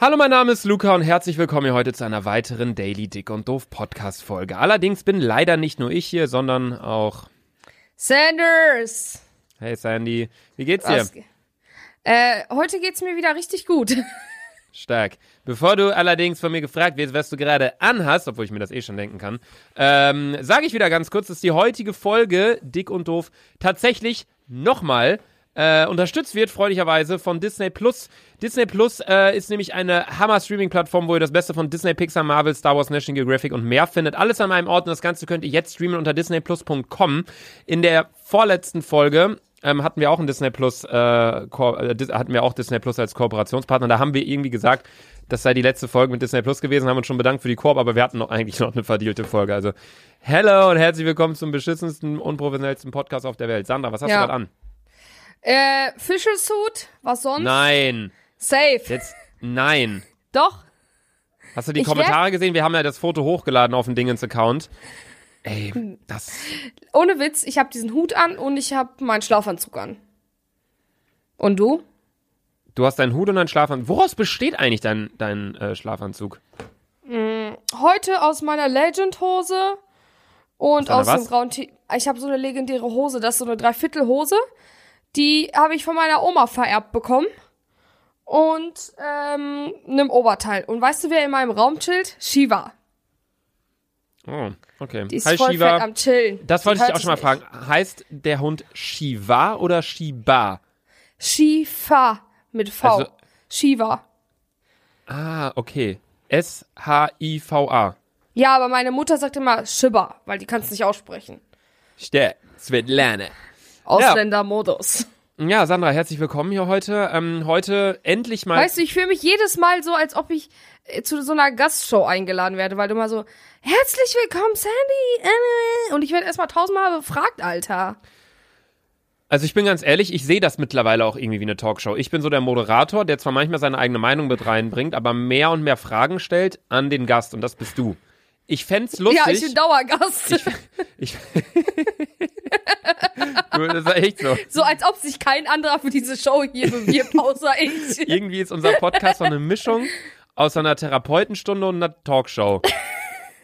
Hallo, mein Name ist Luca und herzlich willkommen hier heute zu einer weiteren Daily Dick und Doof Podcast Folge. Allerdings bin leider nicht nur ich hier, sondern auch Sanders! Hey Sandy, wie geht's dir? Was? Äh, heute geht's mir wieder richtig gut. Stark. Bevor du allerdings von mir gefragt wirst, was du gerade anhast, obwohl ich mir das eh schon denken kann, ähm, sage ich wieder ganz kurz, dass die heutige Folge Dick und Doof tatsächlich nochmal äh, unterstützt wird, freundlicherweise, von Disney Plus. Disney Plus äh, ist nämlich eine Hammer-Streaming-Plattform, wo ihr das Beste von Disney, Pixar, Marvel, Star Wars, National Geographic und mehr findet. Alles an einem Ort und das Ganze könnt ihr jetzt streamen unter disneyplus.com. In der vorletzten Folge ähm, hatten wir auch ein Disney Plus, äh, äh, hatten wir auch Disney Plus als Kooperationspartner. Da haben wir irgendwie gesagt, das sei die letzte Folge mit Disney Plus gewesen, haben uns schon bedankt für die Koop, aber wir hatten noch eigentlich noch eine verdielte Folge. Also, hello und herzlich willkommen zum beschissensten, unprofessionellsten Podcast auf der Welt. Sandra, was hast Ja. du gerade an? Äh, Official Suit? Was sonst? Nein. Safe. Jetzt, nein. Doch. Hast du die Ich Kommentare gesehen? Wir haben ja das Foto hochgeladen auf den Dingens-Account. Ey, das. Ohne Witz, ich habe diesen Hut an und ich habe meinen Schlafanzug an. Und du? Du hast deinen Hut und deinen Schlafanzug. Woraus besteht eigentlich dein, dein äh, Schlafanzug? Heute aus meiner Legend-Hose und aus was? dem grauen T Ich habe so eine legendäre Hose, das ist so eine Dreiviertel-Hose. Die habe ich von meiner Oma vererbt bekommen. Und ähm, einem Oberteil. Und weißt du, wer in meinem Raum chillt? Shiva. Oh, okay. Die ist Hi, voll Shiva. am Chillen. Das wollte ich auch schon mal fragen. Heißt der Hund Shiva oder Shiba? Shiva mit V. Also- Shiva. Ah, okay. S-H-I-V-A. Ja, aber meine Mutter sagt immer Shiba, weil die kann es nicht aussprechen. Stär. Svetlana. Ausländermodus. Ja, Sandra, herzlich willkommen hier heute. Ähm, heute endlich mal. Weißt du, ich fühle mich jedes Mal so, als ob ich äh, zu so einer Gastshow eingeladen werde, weil du immer so, herzlich willkommen, Sandy. äh, Und ich werde erstmal tausendmal befragt, Alter. Also ich bin ganz ehrlich, ich sehe das mittlerweile auch irgendwie wie eine Talkshow. Ich bin so der Moderator, der zwar manchmal seine eigene Meinung mit reinbringt, aber mehr und mehr Fragen stellt an den Gast und das bist du. Ich fänd's lustig. Ja, ich bin Dauergast. ich, du, das ist echt so. so als ob sich kein anderer für diese Show hier bewirbt, außer ich. Irgendwie ist unser Podcast so eine Mischung aus einer Therapeutenstunde und einer Talkshow.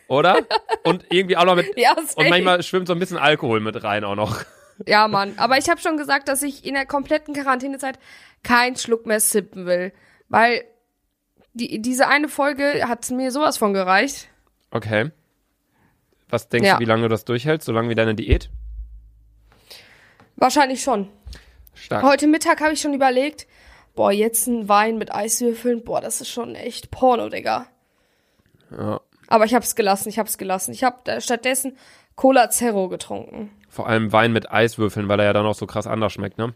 Oder? Und irgendwie auch noch mit. Ja, Und manchmal schwimmt so ein bisschen Alkohol mit rein auch noch. Ja, Mann. Aber ich habe schon gesagt, dass ich in der kompletten Quarantänezeit keinen Schluck mehr sippen will. Weil die, diese eine Folge hat mir sowas von gereicht. Okay. Was denkst Ja. du, wie lange du das durchhältst? So lange wie deine Diät? Wahrscheinlich schon. Stark. Heute Mittag habe ich schon überlegt, boah, jetzt ein Wein mit Eiswürfeln, boah, das ist schon echt Porno, Digga. Ja. Aber ich hab's gelassen, ich hab's gelassen. Ich hab äh, stattdessen Cola Zero getrunken. Vor allem Wein mit Eiswürfeln, weil er ja dann auch so krass anders schmeckt, ne?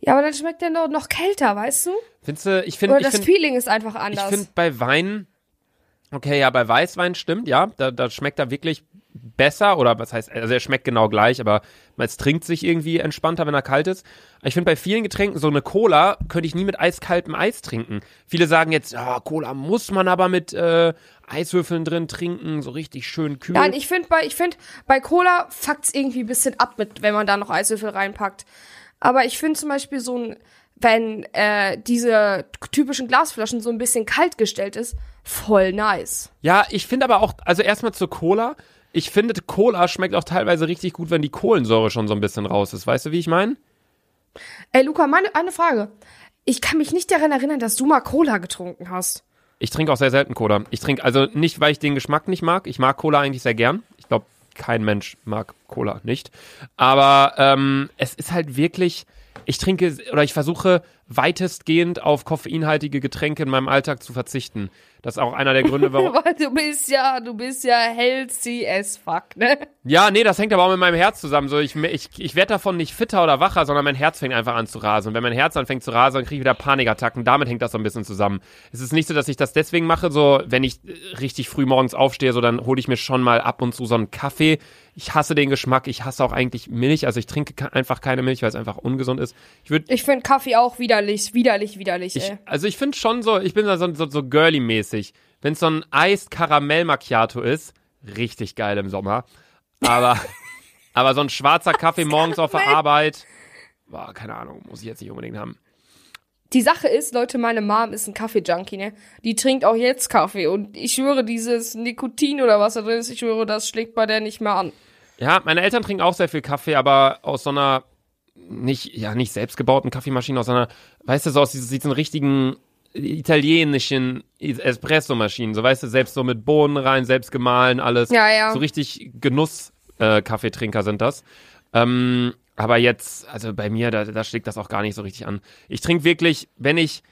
Ja, aber dann schmeckt der noch, noch kälter, weißt du? Findest du, ich finde, Oder ich das finde, Feeling ist einfach ich anders. finde bei Wein, okay, ja, bei Weißwein stimmt, ja, da, da schmeckt er wirklich besser oder was heißt, also er schmeckt genau gleich, aber es trinkt sich irgendwie entspannter, wenn er kalt ist. Ich finde bei vielen Getränken, so eine Cola könnte ich nie mit eiskaltem Eis trinken. Viele sagen jetzt, ja, Cola muss man aber mit äh, Eiswürfeln drin trinken, so richtig schön kühl. Nein, ich finde bei, ich find, bei Cola fuckt's irgendwie ein bisschen ab mit, wenn man da noch Eiswürfel reinpackt. Aber ich finde zum Beispiel so ein, wenn äh, diese typischen Glasflaschen so ein bisschen kalt gestellt ist, voll nice. Ja, ich finde aber auch, also erstmal zur Cola. Ich finde, Cola schmeckt auch teilweise richtig gut, wenn die Kohlensäure schon so ein bisschen raus ist. Weißt du, wie ich meine? Ey, Luca, meine, eine Frage. Ich kann mich nicht daran erinnern, dass du mal Cola getrunken hast. Ich trinke auch sehr selten Cola. Ich trinke, also nicht, weil ich den Geschmack nicht mag. Ich mag Cola eigentlich sehr gern. Ich glaube, kein Mensch mag Cola nicht. Aber ähm, es ist halt wirklich, ich trinke oder ich versuche weitestgehend auf koffeinhaltige Getränke in meinem Alltag zu verzichten. Das ist auch einer der Gründe, warum. Du bist ja, du bist ja healthy as fuck, ne? Ja, nee, das hängt aber auch mit meinem Herz zusammen. So, ich, ich, ich werde davon nicht fitter oder wacher, sondern mein Herz fängt einfach an zu rasen. Und wenn mein Herz anfängt zu rasen, dann kriege ich wieder Panikattacken. Damit hängt das so ein bisschen zusammen. Es ist nicht so, dass ich das deswegen mache, so, wenn ich äh, richtig früh morgens aufstehe, so, dann hole ich mir schon mal ab und zu so einen Kaffee. Ich hasse den Geschmack. Ich hasse auch eigentlich Milch. Also ich trinke ke- einfach keine Milch, weil es einfach ungesund ist. Ich würde Ich finde Kaffee auch widerlich, widerlich, widerlich, ich, ey. also ich finde schon so, ich bin da so, so, so girly-mäßig. Wenn es so ein Eis-Karamell-Macchiato ist, richtig geil im Sommer. Aber, aber so ein schwarzer Kaffee morgens auf der Arbeit, boah, keine Ahnung, muss ich jetzt nicht unbedingt haben. die Sache ist, Leute, meine Mom ist ein Kaffee-Junkie, ne? Die trinkt auch jetzt Kaffee und ich schwöre, dieses Nikotin oder was da drin ist, ich schwöre, das schlägt bei der nicht mehr an. Ja, meine Eltern trinken auch sehr viel Kaffee, aber aus so einer nicht, ja, nicht selbstgebauten Kaffeemaschine, aus einer, weißt du, so aus diesen, richtigen italienischen Espresso-Maschinen, so weißt du, selbst so mit Bohnen rein, selbst gemahlen, alles. Ja, ja. So richtig Genuss-Kaffeetrinker sind das. Ähm, aber jetzt, also bei mir, da, da schlägt das auch gar nicht so richtig an. Ich trinke wirklich, wenn ich,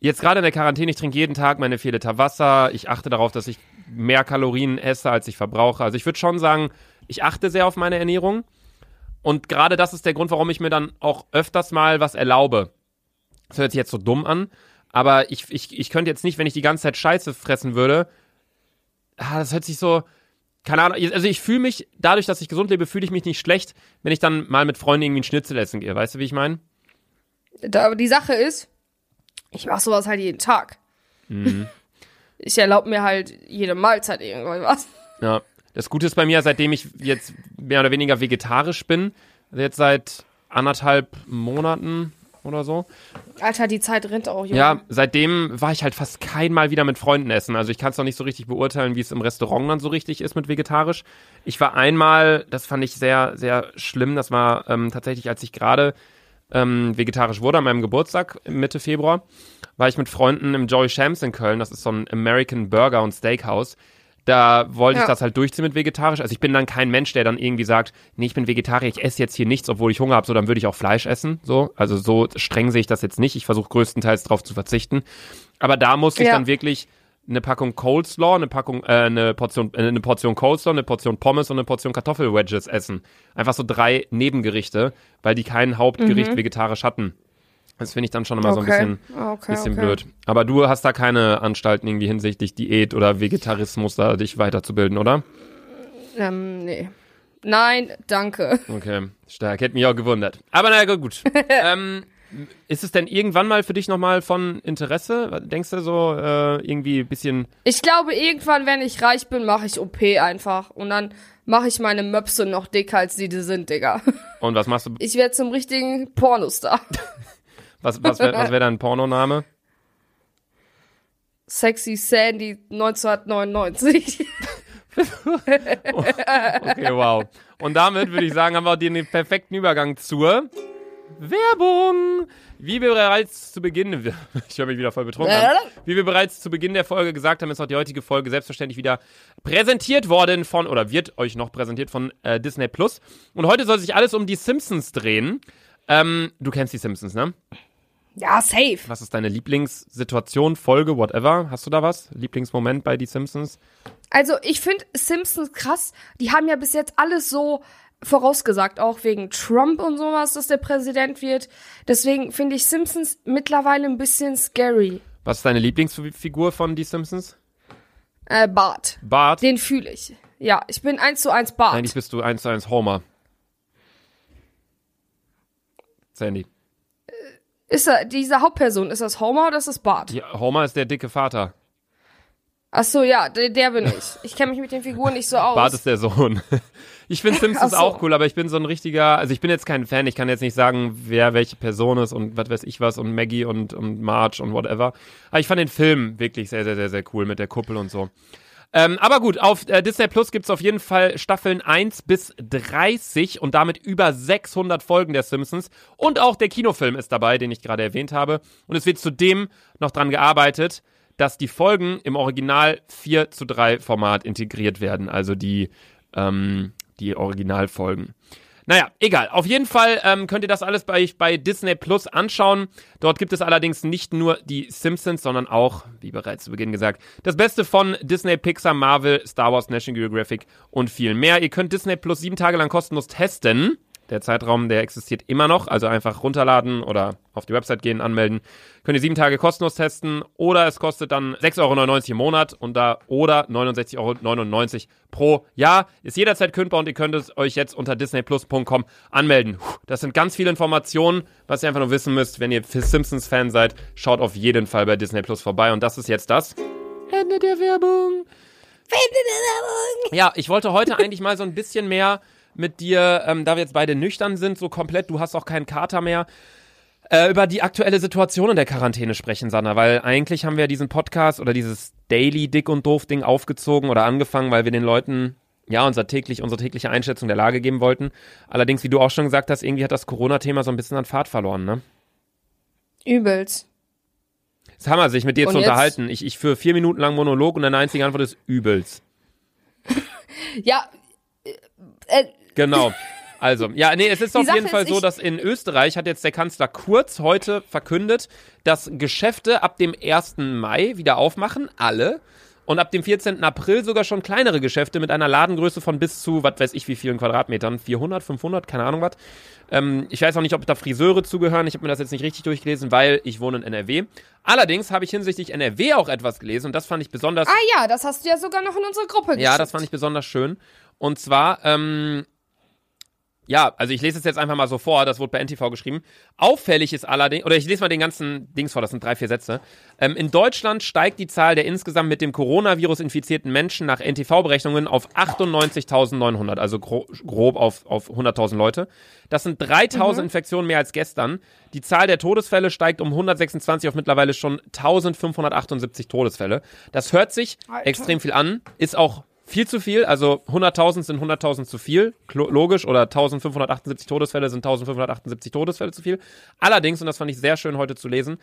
jetzt gerade in der Quarantäne, ich trinke jeden Tag meine 4 Liter Wasser. Ich achte darauf, dass ich mehr Kalorien esse, als ich verbrauche. Also ich würde schon sagen, ich achte sehr auf meine Ernährung. Und gerade das ist der Grund, warum ich mir dann auch öfters mal was erlaube. Das hört sich jetzt so dumm an, aber ich, ich, ich könnte jetzt nicht, wenn ich die ganze Zeit Scheiße fressen würde. Ah, das hört sich so. Keine Ahnung. Also ich fühle mich, dadurch, dass ich gesund lebe, fühle ich mich nicht schlecht, wenn ich dann mal mit Freunden irgendwie ein Schnitzel essen gehe. Weißt du, wie ich meine? Aber die Sache ist, ich mache sowas halt jeden Tag. Mhm. Ich erlaube mir halt jede Mahlzeit irgendwas. Ja. Das Gute ist bei mir, seitdem ich jetzt mehr oder weniger vegetarisch bin, also jetzt seit anderthalb Monaten oder so. Alter, die Zeit rennt auch, Junge. Ja, seitdem war ich halt fast kein Mal wieder mit Freunden essen. Also ich kann es noch nicht so richtig beurteilen, wie es im Restaurant dann so richtig ist mit vegetarisch. Ich war einmal, das fand ich sehr, sehr schlimm. Das war ähm, tatsächlich, als ich gerade ähm, vegetarisch wurde, an meinem Geburtstag Mitte Februar, war ich mit Freunden im Joey Shams in Köln. Das ist so ein American Burger und Steakhouse. Da wollte ich Ja. das halt durchziehen mit vegetarisch. Also ich bin dann kein Mensch, der dann irgendwie sagt, nee, ich bin Vegetarier, ich esse jetzt hier nichts, obwohl ich Hunger habe, so dann würde ich auch Fleisch essen. So, also so streng sehe ich das jetzt nicht. Ich versuche größtenteils darauf zu verzichten. Aber da musste ich Ja. dann wirklich eine Packung Coleslaw, eine Packung, äh, eine Portion, äh, eine Portion Coleslaw, eine Portion Pommes und eine Portion Kartoffelwedges essen. Einfach so drei Nebengerichte, weil die kein Hauptgericht vegetarisch hatten. Das finde ich dann schon immer so ein Okay. bisschen, Okay, bisschen okay. blöd. Aber du hast da keine Anstalten irgendwie hinsichtlich Diät oder Vegetarismus, da dich weiterzubilden, oder? Ähm, nee. Nein, danke. Okay, stark. Hätte mich auch gewundert. Aber naja, gut. ähm, ist es denn irgendwann mal für dich nochmal von Interesse? Denkst du so äh, irgendwie ein bisschen Ich glaube, irgendwann, wenn ich reich bin, mache ich OP einfach. Und dann mache ich meine Möpse noch dicker, als die die sind, Digga. und was machst du? Ich werde zum richtigen Pornostar. Was, was wäre wär dein Pornoname? Sexy Sandy 1999. Okay, wow. Und damit würde ich sagen, haben wir den perfekten Übergang zur Werbung. Wie wir bereits zu Beginn, ich höre mich wieder voll betrunken an. Wie wir bereits zu Beginn der Folge gesagt haben, ist auch die heutige Folge selbstverständlich wieder präsentiert worden von, oder wird euch noch präsentiert von äh, Disney Plus. Und heute soll sich alles um die Simpsons drehen. Ähm, du kennst die Simpsons, ne? Ja, safe. Was ist deine Lieblingssituation, Folge, whatever? Hast du da was? Lieblingsmoment bei die Simpsons? Also, ich finde Simpsons krass. Die haben ja bis jetzt alles so vorausgesagt, auch wegen Trump und sowas, dass der Präsident wird. Deswegen finde ich Simpsons mittlerweile ein bisschen scary. Was ist deine Lieblingsfigur von die Simpsons? Äh, Bart. Bart. Den fühle ich. Ja, ich bin eins zu eins Bart. Eigentlich bist du eins zu eins Homer. Sandy. Ist er, diese Hauptperson, ist das Homer oder ist das Bart? Ja, Homer ist der dicke Vater. Ach so, ja, der, der bin ich. Ich kenne mich mit den Figuren nicht so aus. Bart ist der Sohn. Ich finde Simpsons so. auch cool, aber ich bin so ein richtiger, also ich bin jetzt kein Fan, ich kann jetzt nicht sagen, wer welche Person ist und was weiß ich was und Maggie und, und Marge und whatever. Aber ich fand den Film wirklich sehr, sehr, sehr, sehr cool mit der Kuppel und so. Ähm, aber gut, auf äh, Disney Plus gibt's auf jeden Fall Staffeln 1 bis 30 und damit über 600 Folgen der Simpsons. Und auch der Kinofilm ist dabei, den ich gerade erwähnt habe. Und es wird zudem noch dran gearbeitet, dass die Folgen im Original 4 zu 3 Format integriert werden. Also die, ähm, die Originalfolgen. Naja, egal. Auf jeden Fall ähm, könnt ihr das alles bei, bei Disney Plus anschauen. Dort gibt es allerdings nicht nur die Simpsons, sondern auch, wie bereits zu Beginn gesagt, das Beste von Disney, Pixar, Marvel, Star Wars, National Geographic und viel mehr. Ihr könnt Disney Plus sieben Tage lang kostenlos testen. Der Zeitraum, der existiert immer noch. Also einfach runterladen oder auf die Website gehen, anmelden. Könnt ihr sieben Tage kostenlos testen. Oder es kostet dann 6,99 Euro im Monat und da oder 69,99 Euro pro Jahr. Ist jederzeit kündbar und ihr könnt es euch jetzt unter disneyplus.com anmelden. Das sind ganz viele Informationen, was ihr einfach nur wissen müsst. Wenn ihr Simpsons-Fan seid, schaut auf jeden Fall bei Disney Plus vorbei. Und das ist jetzt das Ende der Werbung. Ja, ich wollte heute eigentlich mal so ein bisschen mehr mit dir, ähm, da wir jetzt beide nüchtern sind, so komplett, du hast auch keinen Kater mehr, äh, über die aktuelle Situation in der Quarantäne sprechen, Sanna, weil eigentlich haben wir diesen Podcast oder dieses Daily Dick und Doof Ding aufgezogen oder angefangen, weil wir den Leuten ja, unser täglich, unsere tägliche Einschätzung der Lage geben wollten. Allerdings, wie du auch schon gesagt hast, irgendwie hat das Corona-Thema so ein bisschen an Fahrt verloren, ne? Übelst. Es ist Hammer, sich mit dir Und zu jetzt? unterhalten. Ich, ich führe vier Minuten lang Monolog und deine einzige Antwort ist übelst. Ja, äh, Genau. Also, ja, nee, es ist Die auf Sache jeden Fall ist, so, dass in Österreich hat jetzt der Kanzler Kurz heute verkündet, dass Geschäfte ab dem 1. Mai wieder aufmachen, alle. Und ab dem 14. April sogar schon kleinere Geschäfte mit einer Ladengröße von bis zu, was weiß ich, wie vielen Quadratmetern, 400, 500, keine Ahnung was. Ähm, ich weiß auch nicht, ob da Friseure zugehören. Ich habe mir das jetzt nicht richtig durchgelesen, weil ich wohne in NRW. Allerdings habe ich hinsichtlich NRW auch etwas gelesen und das fand ich besonders ah ja, das hast du ja sogar noch in unsere Gruppe geschickt. ja, das fand ich besonders schön. Und zwar, ähm, ja, also ich lese es jetzt einfach mal so vor, das wurde bei NTV geschrieben. Auffällig ist allerdings, oder ich lese mal den ganzen Dings vor, das sind drei, vier Sätze. Ähm, in Deutschland steigt die Zahl der insgesamt mit dem Coronavirus infizierten Menschen nach NTV-Berechnungen auf 98.900, also gro grob auf, auf 100.000 Leute. Das sind 3.000 Infektionen mehr als gestern. Die Zahl der Todesfälle steigt um 126 auf mittlerweile schon 1.578 Todesfälle. Das hört sich Alter. extrem viel an, ist auch viel zu viel, also 100.000 sind 100.000 zu viel, logisch, oder 1.578 Todesfälle sind 1.578 Todesfälle zu viel. Allerdings, und das fand ich sehr schön heute zu lesen,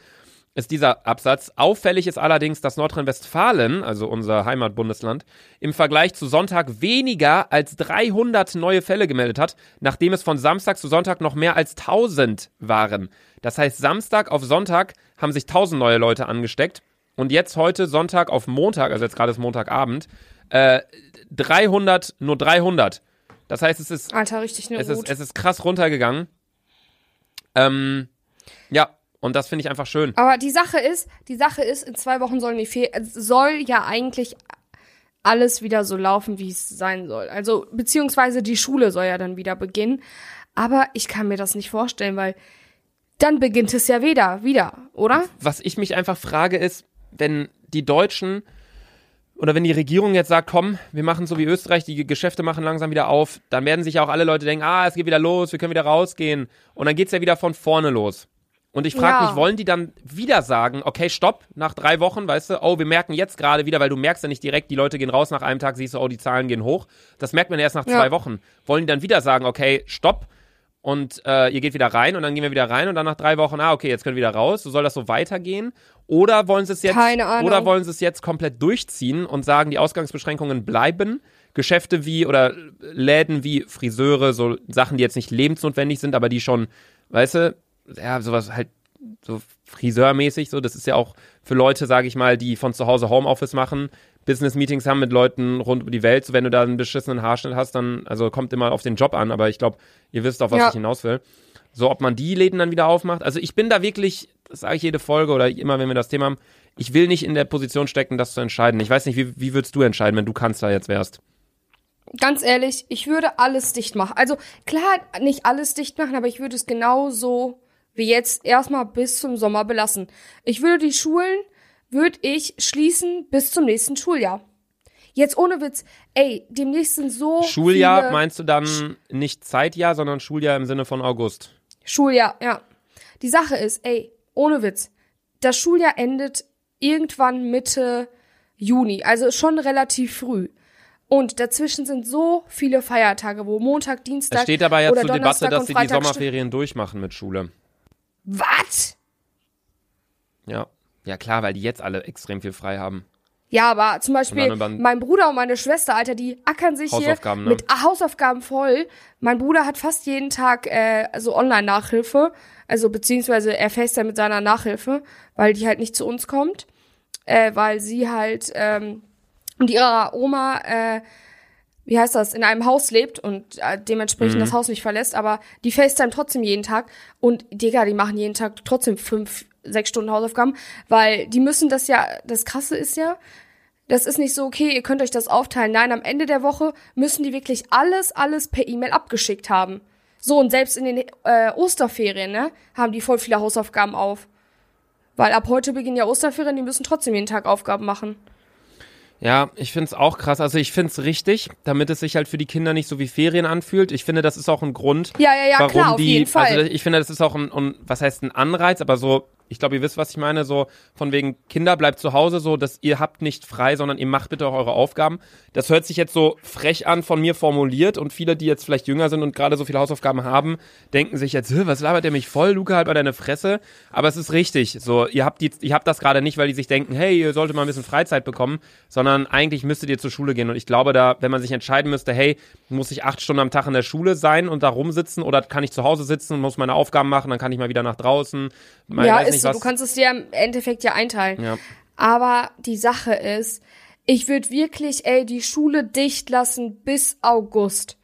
ist dieser Absatz. Auffällig ist allerdings, dass Nordrhein-Westfalen, also unser Heimatbundesland, im Vergleich zu Sonntag weniger als 300 neue Fälle gemeldet hat, nachdem es von Samstag zu Sonntag noch mehr als 1000 waren. Das heißt, Samstag auf Sonntag haben sich 1000 neue Leute angesteckt und jetzt heute Sonntag auf Montag, also jetzt gerade ist Montagabend, äh, 300, nur 300. Das heißt, es ist Alter, richtig nur es ist, gut. es ist krass runtergegangen. Ähm, ja, und das finde ich einfach schön. Aber die Sache ist, die Sache ist, in zwei Wochen sollen die Fe es soll ja eigentlich alles wieder so laufen, wie es sein soll. Also, beziehungsweise die Schule soll ja dann wieder beginnen. Aber ich kann mir das nicht vorstellen, weil dann beginnt es ja wieder, wieder, oder? Was ich mich einfach frage ist, wenn die Deutschen oder wenn die Regierung jetzt sagt, komm, wir machen so wie Österreich, die Geschäfte machen langsam wieder auf, dann werden sich ja auch alle Leute denken, ah, es geht wieder los, wir können wieder rausgehen. Und dann geht's ja wieder von vorne los. Und ich frage Ja. mich, wollen die dann wieder sagen, okay, stopp, nach drei Wochen, weißt du, oh, wir merken jetzt gerade wieder, weil du merkst ja nicht direkt, die Leute gehen raus nach einem Tag, siehst du, oh, die Zahlen gehen hoch. Das merkt man erst nach Ja. zwei Wochen. Wollen die dann wieder sagen, okay, stopp, und äh, ihr geht wieder rein und dann gehen wir wieder rein und dann nach drei Wochen, ah, okay, jetzt können wir wieder raus. So soll das so weitergehen? Oder wollen sie es jetzt, Keine Ahnung. oder wollen sie es jetzt komplett durchziehen und sagen, die Ausgangsbeschränkungen bleiben? Geschäfte wie oder Läden wie Friseure, so Sachen, die jetzt nicht lebensnotwendig sind, aber die schon, weißt du, ja, sowas halt so friseurmäßig, so, das ist ja auch für Leute, sage ich mal, die von zu Hause Homeoffice machen, Business-Meetings haben mit Leuten rund um die Welt, so wenn du da einen beschissenen Haarschnitt hast, dann, also kommt immer auf den Job an, aber ich glaube, ihr wisst auf was Ja. ich hinaus will. So, ob man die Läden dann wieder aufmacht. Also ich bin da wirklich, das sage ich jede Folge oder immer, wenn wir das Thema haben, ich will nicht in der Position stecken, das zu entscheiden. Ich weiß nicht, wie, wie würdest du entscheiden, wenn du Kanzler jetzt wärst? Ganz ehrlich, ich würde alles dicht machen. Also klar, nicht alles dicht machen, aber ich würde es genauso wie jetzt erstmal bis zum Sommer belassen. Ich würde die Schulen, würde ich schließen bis zum nächsten Schuljahr. Jetzt ohne Witz, ey, demnächst sind so Schuljahr meinst du dann nicht Zeitjahr, sondern Schuljahr im Sinne von August? Schuljahr, ja. Die Sache ist, ey, ohne Witz, das Schuljahr endet irgendwann Mitte Juni, also schon relativ früh. Und dazwischen sind so viele Feiertage, wo Montag, Dienstag Es steht aber ja zur Debatte, dass sie die Sommerferien durchmachen mit Schule. Was? Ja. Ja, klar, weil die jetzt alle extrem viel frei haben. Ja, aber zum Beispiel mein Bruder und meine Schwester, Alter, die ackern sich hier ne? mit Hausaufgaben voll. Mein Bruder hat fast jeden Tag äh, so Online-Nachhilfe, also beziehungsweise er FaceTime mit seiner Nachhilfe, weil die halt nicht zu uns kommt, äh, weil sie halt ähm, mit ihrer Oma, äh, wie heißt das, in einem Haus lebt und äh, dementsprechend Mhm. das Haus nicht verlässt, aber die FaceTime trotzdem jeden Tag und Digga, die machen jeden Tag trotzdem fünf, sechs Stunden Hausaufgaben, weil die müssen das ja, das Krasse ist ja, das ist nicht so, okay, ihr könnt euch das aufteilen. Nein, am Ende der Woche müssen die wirklich alles, alles per E-Mail abgeschickt haben. So, und selbst in den äh, Osterferien, ne, haben die voll viele Hausaufgaben auf. Weil ab heute beginnen ja Osterferien, die müssen trotzdem jeden Tag Aufgaben machen. Ja, ich find's auch krass. Also ich find's richtig, damit es sich halt für die Kinder nicht so wie Ferien anfühlt. Ich finde, das ist auch ein Grund, Ja, ja, ja, warum klar, auf die. jeden Fall. Also ich finde, das ist auch ein, ein, was heißt ein Anreiz, aber so, ich glaube, ihr wisst, was ich meine, so von wegen Kinder bleibt zu Hause, so, dass ihr habt nicht frei, sondern ihr macht bitte auch eure Aufgaben. Das hört sich jetzt so frech an von mir formuliert und viele, die jetzt vielleicht jünger sind und gerade so viele Hausaufgaben haben, denken sich jetzt, "Hä, was labert der mich voll, Luca, halt mal deine Fresse. Aber es ist richtig, so, ihr habt die, ihr habt das gerade nicht, weil die sich denken, hey, ihr solltet mal ein bisschen Freizeit bekommen, sondern eigentlich müsstet ihr zur Schule gehen und ich glaube da, wenn man sich entscheiden müsste, hey, muss ich acht Stunden am Tag in der Schule sein und da rumsitzen oder kann ich zu Hause sitzen und muss meine Aufgaben machen, dann kann ich mal wieder nach draußen. Mal, ja, ist so. was. Du kannst es dir im Endeffekt ja einteilen. Ja. Aber die Sache ist, ich würde wirklich, ey, die Schule dicht lassen bis August.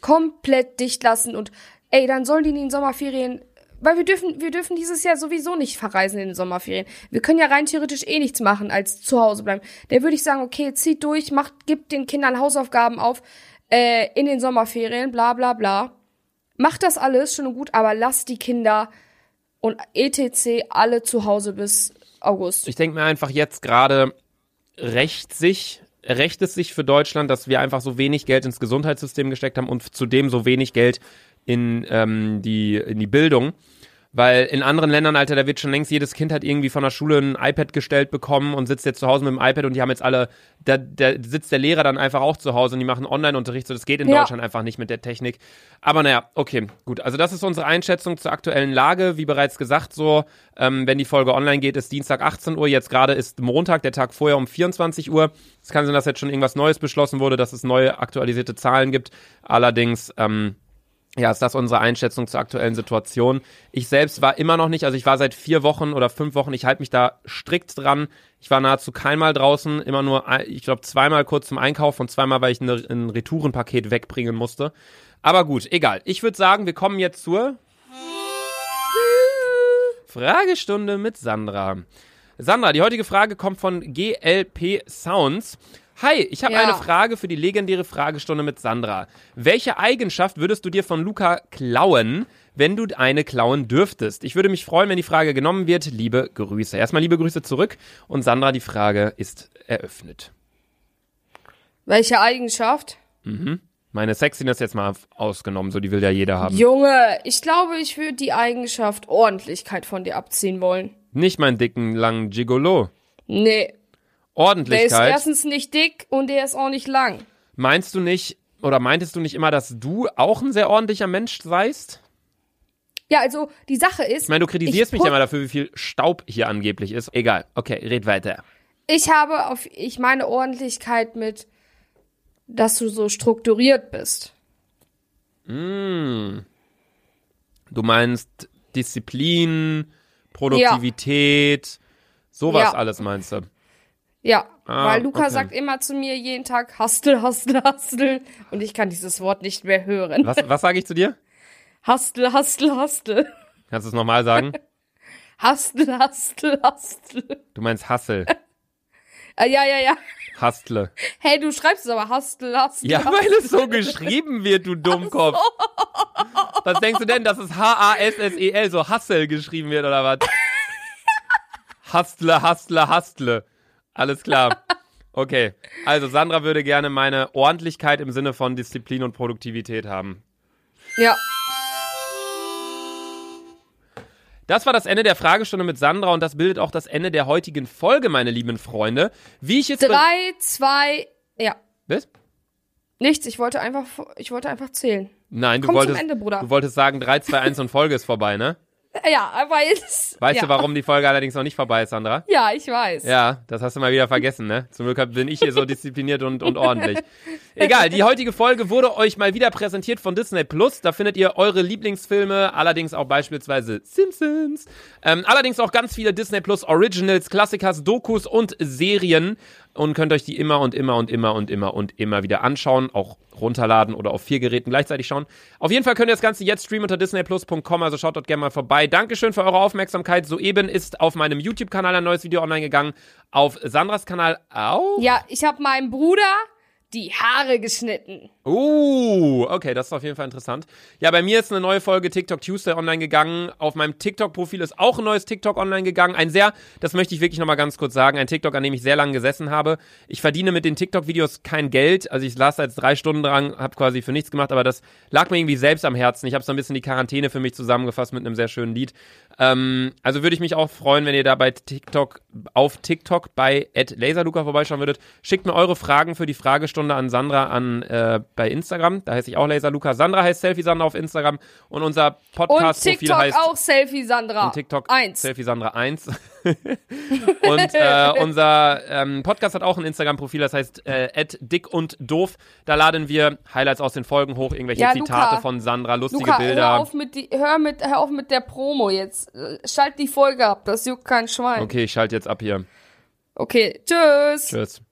Komplett dicht lassen und, ey, dann sollen die in den Sommerferien, weil wir dürfen, wir dürfen dieses Jahr sowieso nicht verreisen in den Sommerferien. Wir können ja rein theoretisch eh nichts machen als zu Hause bleiben. Da würde ich sagen, okay, zieht durch, macht, gibt den Kindern Hausaufgaben auf, äh, in den Sommerferien, bla, bla, bla. Macht das alles schon und gut, aber lasst die Kinder und etc. alle zu Hause bis August. Ich denke mir einfach jetzt gerade rächt sich, rächt es sich für Deutschland, dass wir einfach so wenig Geld ins Gesundheitssystem gesteckt haben und zudem so wenig Geld in, ähm, die, in die Bildung. Weil in anderen Ländern, Alter, da wird schon längst jedes Kind hat irgendwie von der Schule ein iPad gestellt bekommen und sitzt jetzt zu Hause mit dem iPad und die haben jetzt alle, da, da sitzt der Lehrer dann einfach auch zu Hause und die machen Online-Unterricht, so das geht in Ja. Deutschland einfach nicht mit der Technik. Aber naja, okay, gut. Also das ist unsere Einschätzung zur aktuellen Lage. Wie bereits gesagt, so, ähm, wenn die Folge online geht, ist Dienstag 18 Uhr. Jetzt gerade ist Montag, der Tag vorher um 24 Uhr. Es kann sein, dass jetzt schon irgendwas Neues beschlossen wurde, dass es neue aktualisierte Zahlen gibt. Allerdings, ähm, ja, ist das unsere Einschätzung zur aktuellen Situation. Ich selbst war immer noch nicht, also ich war seit vier Wochen oder fünf Wochen, ich halte mich da strikt dran. Ich war nahezu keinmal draußen, immer nur, ich glaube, zweimal kurz zum Einkauf und zweimal, weil ich eine, ein Retourenpaket wegbringen musste. Aber gut, egal. Ich würde sagen, wir kommen jetzt zur Fragestunde mit Sandra. Sandra, die heutige Frage kommt von GLP Sounds. Hi, ich habe Ja. eine Frage für die legendäre Fragestunde mit Sandra. Welche Eigenschaft würdest du dir von Luca klauen, wenn du eine klauen dürftest? Ich würde mich freuen, wenn die Frage genommen wird. Liebe Grüße. Erstmal liebe Grüße zurück und Sandra, die Frage ist eröffnet. Welche Eigenschaft? Meine Sexiness jetzt mal ausgenommen, so die will ja jeder haben. Junge, ich glaube, ich würde die Eigenschaft Ordentlichkeit von dir abziehen wollen. Nicht meinen dicken, langen Gigolo. Nee, der ist Ordentlichkeit. erstens nicht dick und der ist auch nicht lang. Meinst du nicht, oder meintest du nicht immer, dass du auch ein sehr ordentlicher Mensch seist? Ja, also die Sache ist, Ich meine, du kritisierst Ich mich ja immer dafür, wie viel Staub hier angeblich ist. Egal. Okay, red weiter. ich habe auf, ich meine Ordentlichkeit mit, dass du so strukturiert bist. Du meinst Disziplin, Produktivität, sowas Ja. alles meinst du? Ja, Ah, weil Luca okay. sagt immer zu mir jeden Tag Hastel, Hastel, Hastel und ich kann dieses Wort nicht mehr hören. Was, was sage ich zu dir? Hastel, Hastel, Hastel. Kannst du es nochmal sagen? Hastel, Hastel, Hastel. Du meinst Hassel. Äh, ja, ja, ja. Hastle. Hey, du schreibst es aber Hastel, Hastel. Ja, weil es so geschrieben wird, du Dummkopf. Was denkst du denn, dass es H-A-S-S-E-L, so Hassel geschrieben wird oder was? Hastle, Hastle, Hastle. Alles klar. Okay. Also Sandra würde gerne meine Ordentlichkeit im Sinne von Disziplin und Produktivität haben. Ja. Das war das Ende der Fragestunde mit Sandra und das bildet auch das Ende der heutigen Folge, meine lieben Freunde. Wie ich jetzt. Drei, zwei, ja. Was? Nichts, ich wollte einfach, ich wollte einfach zählen. Nein, du Komm wolltest, Ende, Bruder. du wolltest sagen 3, 2, 1 und Folge ist vorbei, ne? Ja, aber jetzt. Weißt ja. du, warum die Folge allerdings noch nicht vorbei ist, Sandra? Ja, ich weiß. Ja, das hast du mal wieder vergessen, ne? Zum Glück bin ich hier so diszipliniert und, und ordentlich. Egal, die heutige Folge wurde euch mal wieder präsentiert von Disney Plus. Da findet ihr eure Lieblingsfilme, allerdings auch beispielsweise Simpsons. Ähm, allerdings auch ganz viele Disney Plus Originals, Klassikers, Dokus und Serien. Und könnt euch die immer und immer und immer und immer und immer wieder anschauen, auch runterladen oder auf vier Geräten gleichzeitig schauen. Auf jeden Fall könnt ihr das Ganze jetzt streamen unter disneyplus.com, also schaut dort gerne mal vorbei. Dankeschön für eure Aufmerksamkeit. Soeben ist auf meinem YouTube-Kanal ein neues Video online gegangen, auf Sandras Kanal auch. Ja, ich habe meinem Bruder die Haare geschnitten. Uh, okay, das ist auf jeden Fall interessant. Ja, bei mir ist eine neue Folge TikTok Tuesday online gegangen. Auf meinem TikTok-Profil ist auch ein neues TikTok online gegangen. Ein sehr, das möchte ich wirklich nochmal ganz kurz sagen, ein TikTok, an dem ich sehr lange gesessen habe. Ich verdiene mit den TikTok-Videos kein Geld. Also ich las jetzt drei Stunden dran, habe quasi für nichts gemacht, aber das lag mir irgendwie selbst am Herzen. Ich habe so ein bisschen die Quarantäne für mich zusammengefasst mit einem sehr schönen Lied. Ähm, also würde ich mich auch freuen, wenn ihr da bei TikTok, auf TikTok bei laserluca vorbeischauen würdet. Schickt mir eure Fragen für die Fragestunde an Sandra an äh, bei Instagram. Da heiße ich auch laserluca. Sandra heißt Selfie Sandra auf Instagram und unser Podcast-Profil TikTok heißt auch Selfie Sandra. und TikTok Eins. Selfie Sandra 1. und äh, unser ähm, Podcast hat auch ein Instagram-Profil, das heißt äh, dick und doof. Da laden wir Highlights aus den Folgen hoch, irgendwelche Ja, Zitate Luca. von Sandra, lustige Luca, Bilder. hör auf, mit die, hör, mit, hör auf mit der Promo jetzt. Schalt die Folge ab, das juckt kein Schwein. Okay, ich schalte jetzt ab hier. Okay, tschüss. Tschüss.